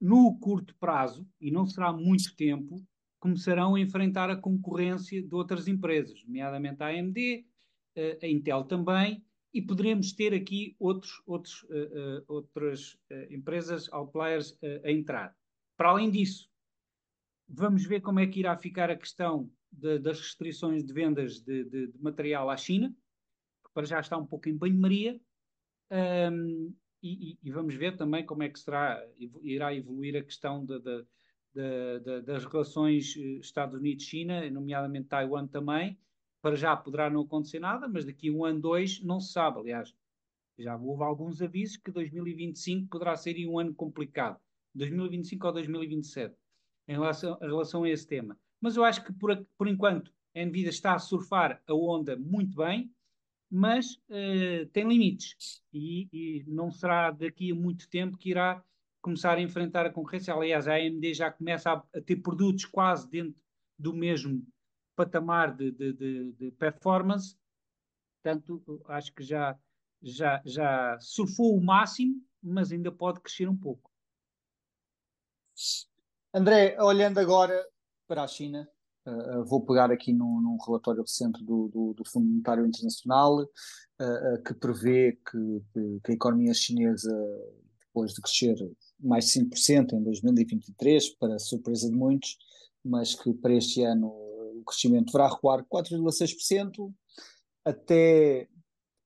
no curto prazo, e não será muito tempo, começarão a enfrentar a concorrência de outras empresas, nomeadamente a AMD, a Intel também, e poderemos ter aqui outros, outros, uh, uh, outras uh, empresas, outliers a entrar. Para além disso, Vamos ver como é que irá ficar a questão de, das restrições de vendas de, de, de, material à China, que para já está um pouco em banho-maria, um, e, e, vamos ver também como é que será, irá evoluir a questão das relações eh, Estados Unidos-China, nomeadamente Taiwan também. Para já poderá não acontecer nada, mas daqui a um ano, dois, não se sabe. Aliás, já houve alguns avisos que 2025 poderá ser um ano complicado. 2025 ou 2027 em relação, em relação a esse tema. Mas eu acho que por, por enquanto a Nvidia está a surfar a onda muito bem, mas uh, tem limites e, e, não será daqui a muito tempo que irá começar a enfrentar a concorrência. Aliás, a AMD já começa a, a ter produtos quase dentro do mesmo patamar de, de, de, de performance. Portanto, acho que já, já, já surfou o máximo, mas ainda pode crescer um pouco. André, olhando agora para a China, uh, vou pegar aqui num, num relatório recente do, do, do, Fundo Monetário Internacional, uh, que prevê que, que, a economia chinesa, depois de crescer mais de 5% em 2023, para surpresa de muitos, mas que para este ano o crescimento deverá recuar 4,6%, até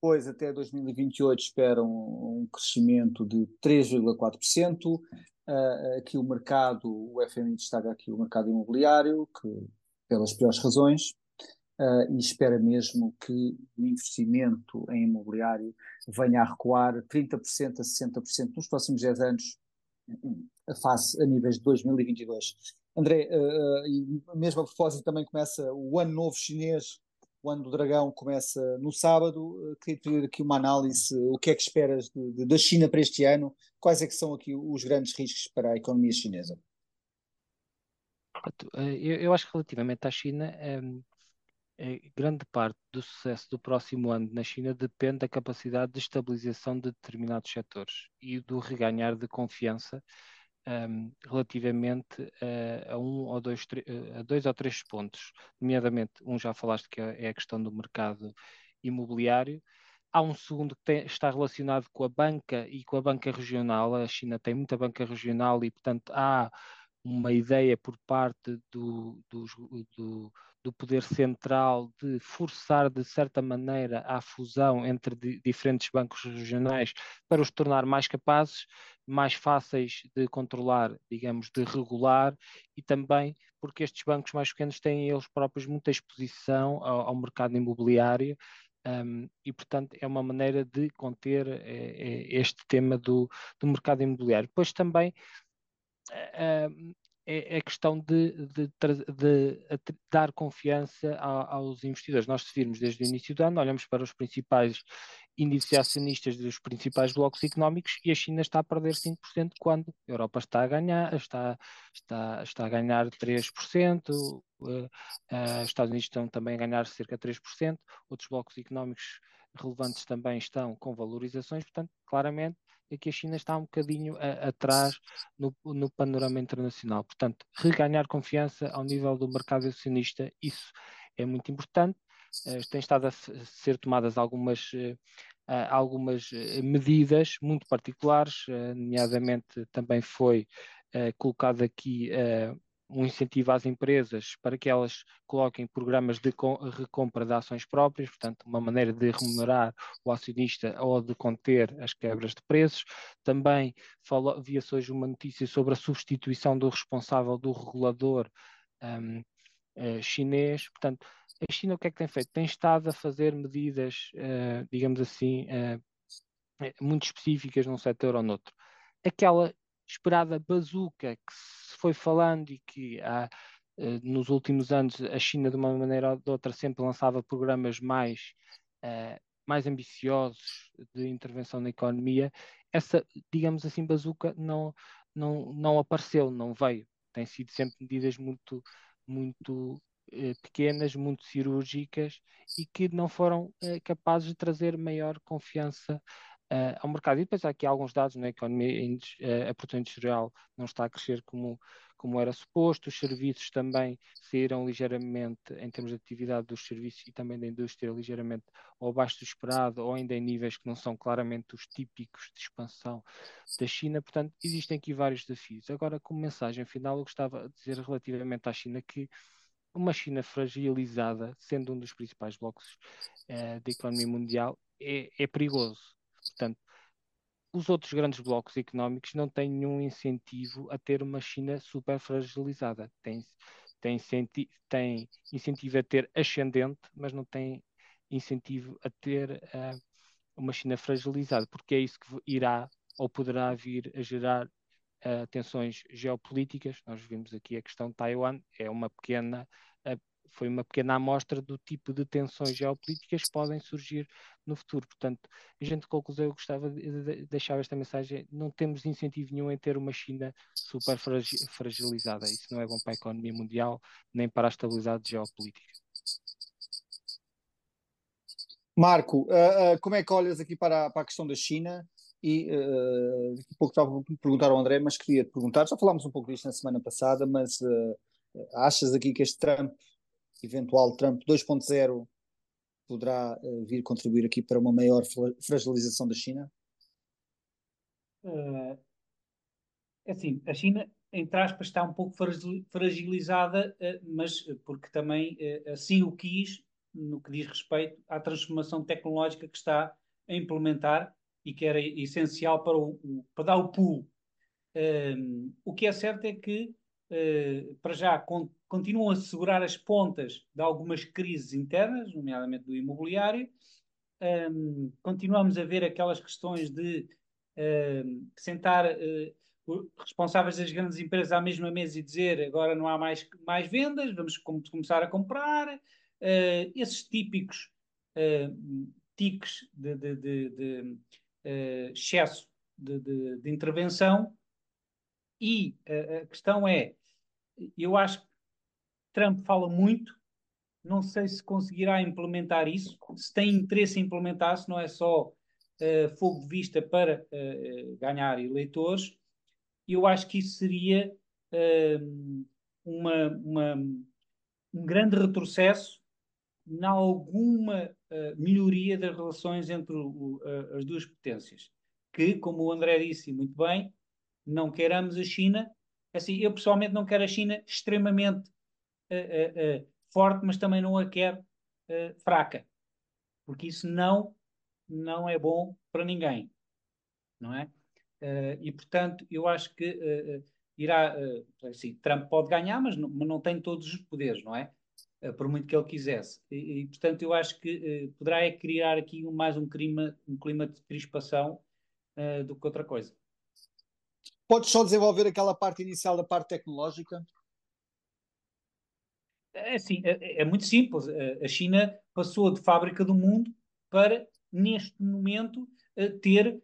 depois, até 2028, esperam um crescimento de 3,4%, uh, aqui o mercado, o FMI destaca aqui o mercado imobiliário, que pelas piores razões, uh, e espera mesmo que o investimento em imobiliário venha a recuar 30% a 60% nos próximos 10 anos, face a níveis de 2022. André, uh, e mesmo a propósito, também começa o ano novo chinês, o ano do dragão começa no sábado. Queria pedir aqui uma análise, o que é que esperas de, de, da China para este ano? Quais é que são aqui os grandes riscos para a economia chinesa? Eu, eu acho que relativamente à China, um, grande parte do sucesso do próximo ano na China depende da capacidade de estabilização de determinados setores e do reganhar de confiança um, relativamente a, a, um ou dois, a dois ou três pontos, nomeadamente, um já falaste que é, é a questão do mercado imobiliário. Há um segundo que tem, está relacionado com a banca e com a banca regional. A China tem muita banca regional e, portanto, há uma ideia por parte do, do, do, do poder central de forçar, de certa maneira, a fusão entre di diferentes bancos regionais para os tornar mais capazes, mais fáceis de controlar, digamos, de regular e também porque estes bancos mais pequenos têm eles próprios muita exposição ao, ao mercado imobiliário um, e, portanto, é uma maneira de conter é, este tema do, do mercado imobiliário. Depois também uh, é, é questão de, de, de, de dar confiança a, aos investidores. Nós, se virmos desde o início do ano, olhamos para os principais índices acionistas dos principais blocos económicos e a China está a perder 5% quando a Europa está a ganhar, está, está, está a ganhar 3%, uh, uh, os Estados Unidos estão também a ganhar cerca de 3%, outros blocos económicos relevantes também estão com valorizações, portanto, claramente é que a China está um bocadinho a, atrás no, no, panorama internacional. Portanto, reganhar confiança ao nível do mercado acionista, isso é muito importante. Uh, tem estado a ser tomadas algumas, uh, algumas medidas muito particulares, nomeadamente também foi colocado aqui um incentivo às empresas para que elas coloquem programas de recompra de ações próprias, portanto, uma maneira de remunerar o acionista ou de conter as quebras de preços. Também via-se hoje uma notícia sobre a substituição do responsável do regulador um, uh, eh, chinês. Portanto, a China o que é que tem feito? Tem estado a fazer medidas, uh, digamos assim, uh, muito específicas num setor ou noutro. Aquela esperada bazuca que se foi falando e que há, uh, nos últimos anos a China, de uma maneira ou de outra, sempre lançava programas mais, uh, mais ambiciosos de intervenção na economia, essa, digamos assim, bazuca não, não, não apareceu, não veio. Tem sido sempre medidas muito, muito uh, pequenas, muito cirúrgicas e que não foram capazes de trazer maior confiança uh, ao mercado. E depois há aqui alguns dados na economia, uh, a produção industrial não está a crescer como, como era suposto, os serviços também saíram ligeiramente, em termos de atividade dos serviços e também da indústria, ligeiramente ou abaixo do esperado, ou ainda em níveis que não são claramente os típicos de expansão da China. Portanto, existem aqui vários desafios. Agora, como mensagem final, eu gostava de dizer relativamente à China que uma China fragilizada, sendo um dos principais blocos uh, da economia mundial, é, é perigoso Portanto, os outros grandes blocos económicos não têm nenhum incentivo a ter uma China super fragilizada. Tem, tem, tem incentivo a ter ascendente, mas não tem incentivo a ter uh, uma China fragilizada, porque é isso que irá ou poderá vir a gerar uh, tensões geopolíticas. Nós vimos aqui a questão de Taiwan, é uma pequena foi uma pequena amostra do tipo de tensões geopolíticas que podem surgir no futuro. Portanto, a gente conclusão, eu gostava de deixar esta mensagem: não temos incentivo nenhum em ter uma China super fragilizada. Isso não é bom para a economia mundial, nem para a estabilidade geopolítica. Marco, uh, uh, como é que olhas aqui para para a questão da China? E uh, daqui a pouco estava a perguntar ao André, mas queria te perguntar, já falámos um pouco disto na semana passada, mas uh, achas aqui que este Trump eventual Trump 2.0 poderá uh, vir contribuir aqui para uma maior fragilização da China? Uh, assim, a China, entre aspas, está um pouco fragilizada, uh, mas porque também assim o quis, no que diz respeito à transformação tecnológica que está a implementar e que era essencial para, o, para dar o pulo. o que é certo é que, para já, com, continuam a segurar as pontas de algumas crises internas, nomeadamente do imobiliário. Um, continuamos a ver aquelas questões de um, sentar uh, responsáveis das grandes empresas à mesma mesa e dizer agora não há mais, mais vendas, vamos com começar a comprar. Uh, esses típicos uh, tiques de, de, de, de excesso de, intervenção. E a questão é, eu acho Trump fala muito, não sei se conseguirá implementar isso, se tem interesse em implementar, se não é só uh, fogo de vista para uh, ganhar eleitores. Eu acho que isso seria uh, uma, uma, um grande retrocesso em alguma melhoria das relações entre o, as duas potências. Que, como o André disse muito bem, não queiramos a China. Assim, eu pessoalmente não quero a China extremamente uh, uh, forte, mas também não a quero fraca, porque isso não não é bom para ninguém, não é? e portanto, eu acho que irá, assim, Trump pode ganhar, mas não, mas não tem todos os poderes, não é? por muito que ele quisesse. E, e portanto, eu acho que poderá é criar aqui mais um clima, um clima de crispação do que outra coisa. Podes só desenvolver aquela parte inicial da parte tecnológica? É assim, é, é, muito simples. A China passou de fábrica do mundo para, neste momento, ter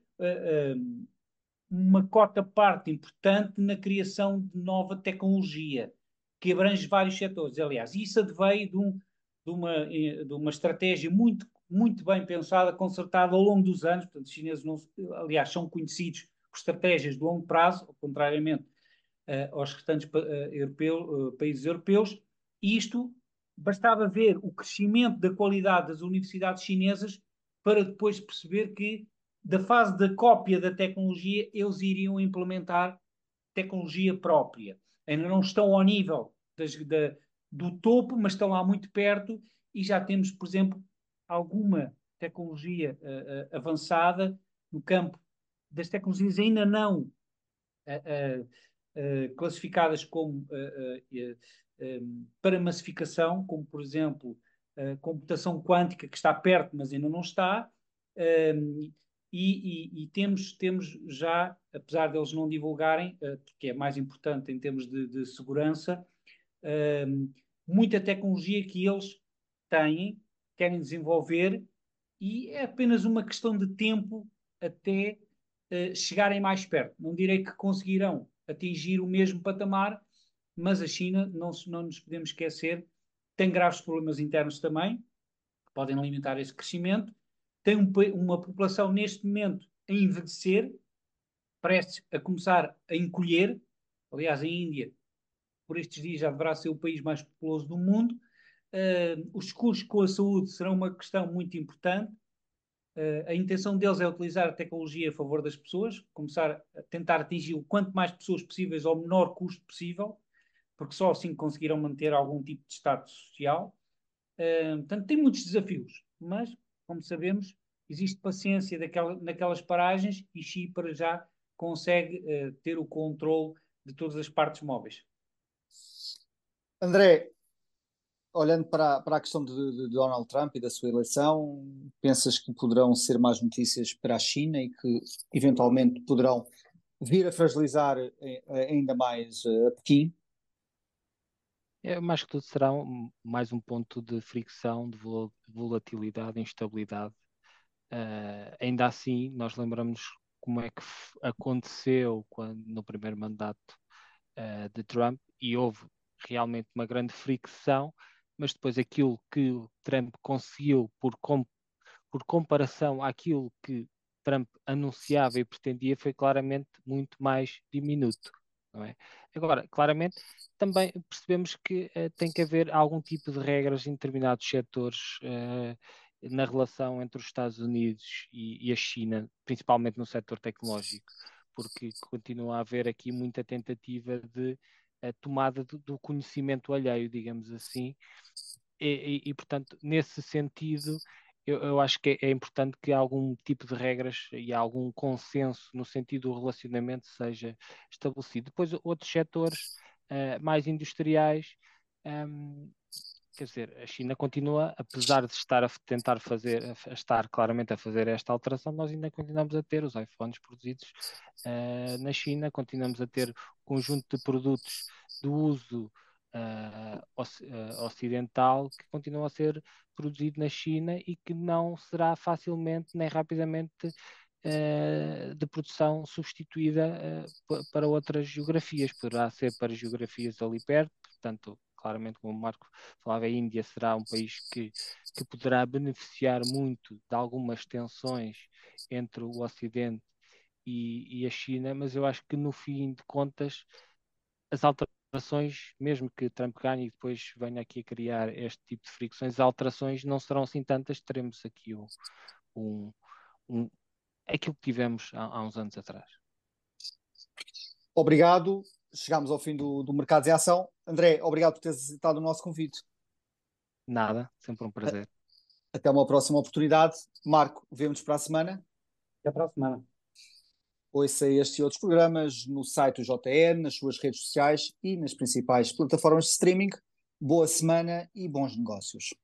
uma cota parte importante na criação de nova tecnologia, que abrange vários setores. Aliás, isso adveio de, um, de, uma, eh, de uma estratégia muito, muito bem pensada, concertada ao longo dos anos. Portanto, os chineses, não, aliás, são conhecidos estratégias de longo prazo, contrariamente uh, aos restantes uh, europeu, uh, países europeus. Isto bastava ver o crescimento da qualidade das universidades chinesas para depois perceber que, da fase da cópia da tecnologia, eles iriam implementar tecnologia própria. Ainda não estão ao nível das, da, do topo, mas estão lá muito perto e já temos, por exemplo, alguma tecnologia uh, uh, avançada no campo das tecnologias ainda não uh, uh, classificadas como um, para massificação, como por exemplo a computação quântica, que está perto, mas ainda não está. Um, e, e, e, temos, temos já, apesar deles não divulgarem, porque é mais importante em termos de, de segurança, muita tecnologia que eles têm, querem desenvolver, e é apenas uma questão de tempo até uh, chegarem mais perto. Não direi que conseguirão atingir o mesmo patamar, mas a China, não, não nos podemos esquecer, tem graves problemas internos também, que podem limitar esse crescimento. Tem um, uma população neste momento a envelhecer, prestes a começar a encolher. Aliás, a Índia, por estes dias, já deverá ser o país mais populoso do mundo. Uh, os custos com a saúde serão uma questão muito importante. Uh, a intenção deles é utilizar a tecnologia a favor das pessoas, começar a tentar atingir o quanto mais pessoas possíveis ao menor custo possível, porque só assim conseguirão manter algum tipo de status social. Uh, portanto, tem muitos desafios, mas, como sabemos, existe paciência naquelas paragens e Xi, para já, consegue uh, ter o controle de todas as partes móveis. André, olhando para, para a questão de, de, Donald Trump e da sua eleição, pensas que poderão ser mais notícias para a China e que eventualmente poderão vir a fragilizar eh, ainda mais eh, a Pequim? É, mais que tudo será um, mais um ponto de fricção, de volatilidade, instabilidade. Uh, ainda assim, nós lembramos como é que aconteceu quando, no primeiro mandato uh, de Trump e houve realmente uma grande fricção mas depois aquilo que Trump conseguiu por, com, por comparação àquilo que Trump anunciava e pretendia foi claramente muito mais diminuto. É? Agora, claramente, também percebemos que uh, tem que haver algum tipo de regras em determinados setores uh, na relação entre os Estados Unidos e, e, a China, principalmente no setor tecnológico, porque continua a haver aqui muita tentativa de uh, tomada do, do conhecimento alheio, digamos assim, e, e, e, portanto, nesse sentido, eu, eu acho que é, é, importante que algum tipo de regras e algum consenso no sentido do relacionamento seja estabelecido. Depois, outros setores uh, mais industriais, um, ehm, quer dizer, a China continua, apesar de estar a tentar fazer, a estar claramente a fazer esta alteração, nós ainda continuamos a ter os iPhones produzidos uh, na China, continuamos a ter conjunto de produtos do uso uh, ocidental que continua a ser produzido na China e que não será facilmente nem rapidamente de produção substituída para outras geografias. Poderá ser para geografias ali perto, portanto, claramente, como o Marco falava, a Índia será um país que, que poderá beneficiar muito de algumas tensões entre o Ocidente e, e a China, mas eu acho que no fim de contas as alterações, mesmo que Trump ganhe e depois venha aqui a criar este tipo de fricções, as alterações não serão assim tantas, teremos aqui um, um, um aquilo que tivemos há, há uns anos atrás. Obrigado. Chegamos ao fim do, do Mercados em Ação. André, obrigado por teres aceitado o nosso convite. Nada, sempre um prazer. Até uma próxima oportunidade. Marco, vemos para a semana. Até para a semana. Ouça este e outros programas no site do JN, nas suas redes sociais e nas principais plataformas de streaming. Boa semana e bons negócios.